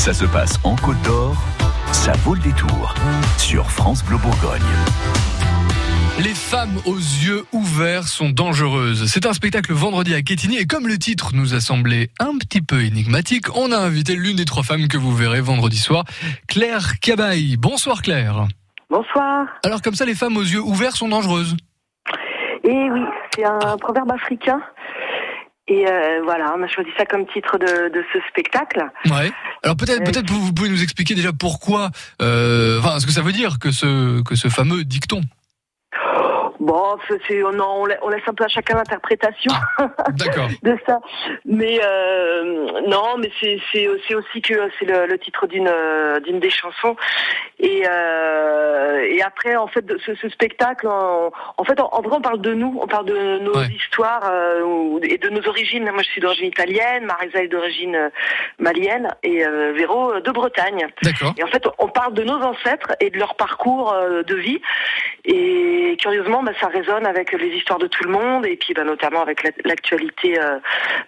Ça se passe en Côte d'Or, ça vaut le détour sur France Bleu Bourgogne. Les femmes aux yeux ouverts sont dangereuses. C'est un spectacle vendredi à Quetigny et comme le titre nous a semblé un petit peu énigmatique, on a invité l'une des trois femmes que vous verrez vendredi soir, Claire Cabaye. Bonsoir Claire. Bonsoir. Alors comme ça, les femmes aux yeux ouverts sont dangereuses Et oui, c'est un proverbe africain. Et euh, voilà, on a choisi ça comme titre de, de ce spectacle. Ouais. Alors peut-être, Euh, peut-être vous vous pouvez nous expliquer déjà pourquoi, euh, enfin, ce que ça veut dire que ce que ce fameux dicton. Bon, on, la- on laisse un peu à chacun l'interprétation D'accord. de ça. Mais euh, non, mais c'est, aussi que c'est le, le titre d'une, euh, d'une des chansons. Et, euh, et après, en fait, ce, ce spectacle, en, en fait, en, en vrai, on parle de nous, on parle de nos Ouais. histoires euh, et de nos origines. Moi, je suis d'origine italienne, Marisa est d'origine euh, malienne et euh, Véro de Bretagne. D'accord. Et en fait, on parle de nos ancêtres et de leur parcours de vie. Et curieusement, bah, ça résonne avec les histoires de tout le monde et puis bah, notamment avec la- l'actualité euh,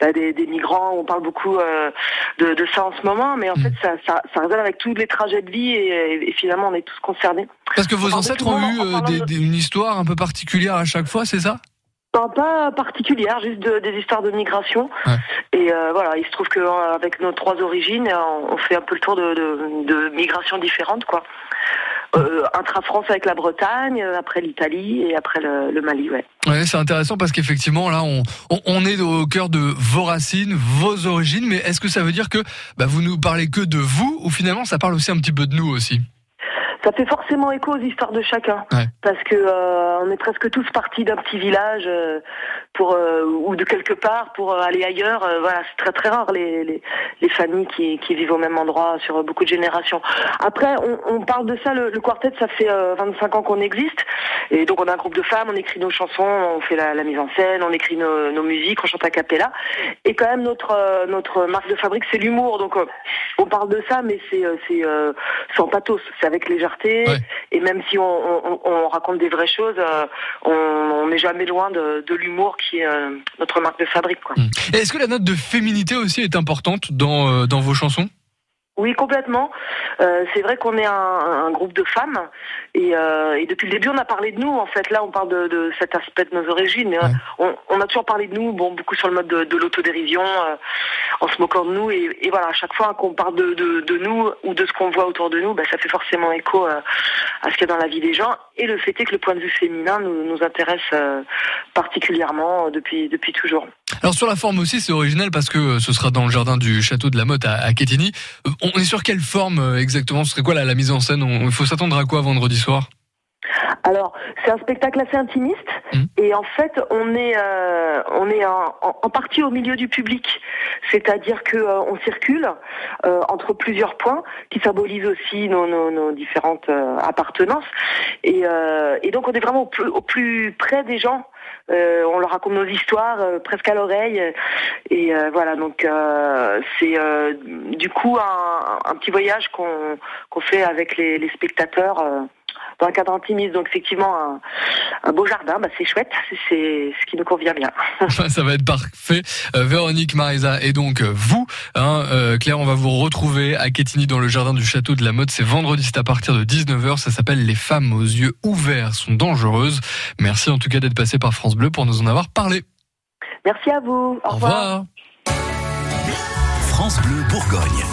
bah, des, des migrants. On parle beaucoup euh, de, de ça en ce moment, mais en Mm. fait, ça, ça, ça résonne avec tous les trajets de vie et, et finalement, on est tous concernés. Parce que vos ancêtres ont eu euh, des- des- une histoire un peu particulière à chaque fois, c'est ça? Pas, pas particulière, juste de- des histoires de migration. Ouais. Et euh, voilà, il se trouve qu'avec nos trois origines, on, on fait un peu le tour de, de, de migrations différentes, quoi. Euh, intra-France avec la Bretagne, euh, après l'Italie et après le, le Mali, ouais. Ouais, c'est intéressant parce qu'effectivement là, on, on, est au cœur de vos racines, vos origines, mais est-ce que ça veut dire que bah, vous nous parlez que de vous ou finalement ça parle aussi un petit peu de nous aussi? Ça fait forcément écho aux histoires de chacun, Ouais. parce que euh, on est presque tous partis d'un petit village euh, pour euh, ou de quelque part pour euh, aller ailleurs. Euh, voilà, c'est très très rare les, les, les familles qui, qui vivent au même endroit sur beaucoup de générations. Après, on, on parle de ça. Le, le quartet, ça fait euh, 25 ans qu'on existe, et donc on a un groupe de femmes, on écrit nos chansons, on fait la, la mise en scène, on écrit nos, nos musiques, on chante a cappella. Et quand même notre euh, notre marque de fabrique, c'est l'humour. Donc euh, on parle de ça, mais c'est euh, c'est euh, sans pathos, c'est avec légèreté. Ouais. Et même si on, on, on raconte des vraies choses, euh, on n'est jamais loin de, de l'humour qui est euh, notre marque de fabrique. Quoi. Et Est-ce que la note de féminité aussi est importante dans, euh, dans vos chansons? Oui, complètement. Euh, c'est vrai qu'on est un, un groupe de femmes et, euh, et depuis le début on a parlé de nous. En fait, là on parle de, de cet aspect de nos origines, mais euh, Ouais. on, on a toujours parlé de nous, bon beaucoup sur le mode de, de l'autodérision, euh, en se moquant de nous. Et, et voilà, à chaque fois qu'on parle de, de, de nous ou de ce qu'on voit autour de nous, bah, ça fait forcément écho euh, à ce qu'il y a dans la vie des gens. Et le fait est que le point de vue féminin nous, nous intéresse euh, particulièrement euh, depuis depuis toujours. Alors sur la forme aussi, c'est original parce que euh, ce sera dans le jardin du château de la Motte à, à. Euh, On est sur quelle forme euh, exactement? Ce serait quoi la, la mise en scène? Il faut s'attendre à quoi vendredi soir? Alors, c'est un spectacle assez intimiste Mhm. et en fait, on est euh, on est en, en- en partie au milieu du public, c'est-à-dire que euh, on circule euh, entre plusieurs points qui symbolisent aussi nos, nos, nos différentes appartenances et, et donc on est vraiment au plus, au plus près des gens. Euh, on leur raconte nos histoires euh, presque à l'oreille et euh, voilà donc c'est du coup un, petit voyage qu'on fait avec les spectateurs. Dans un cadre intimiste. Donc effectivement, un, un beau jardin, bah, c'est chouette, c'est- ce qui nous convient bien. Ça va être parfait. Euh, Véronique, Marisa et donc euh, vous, hein, euh, Claire, on va vous retrouver à Quetigny dans le jardin du château de la Motte. C'est vendredi, c'est à partir de 19h. Ça s'appelle Les femmes aux yeux ouverts sont dangereuses. Merci en tout cas d'être passé par France Bleu pour nous en avoir parlé. Merci à vous. Au, Au revoir. France Bleu Bourgogne.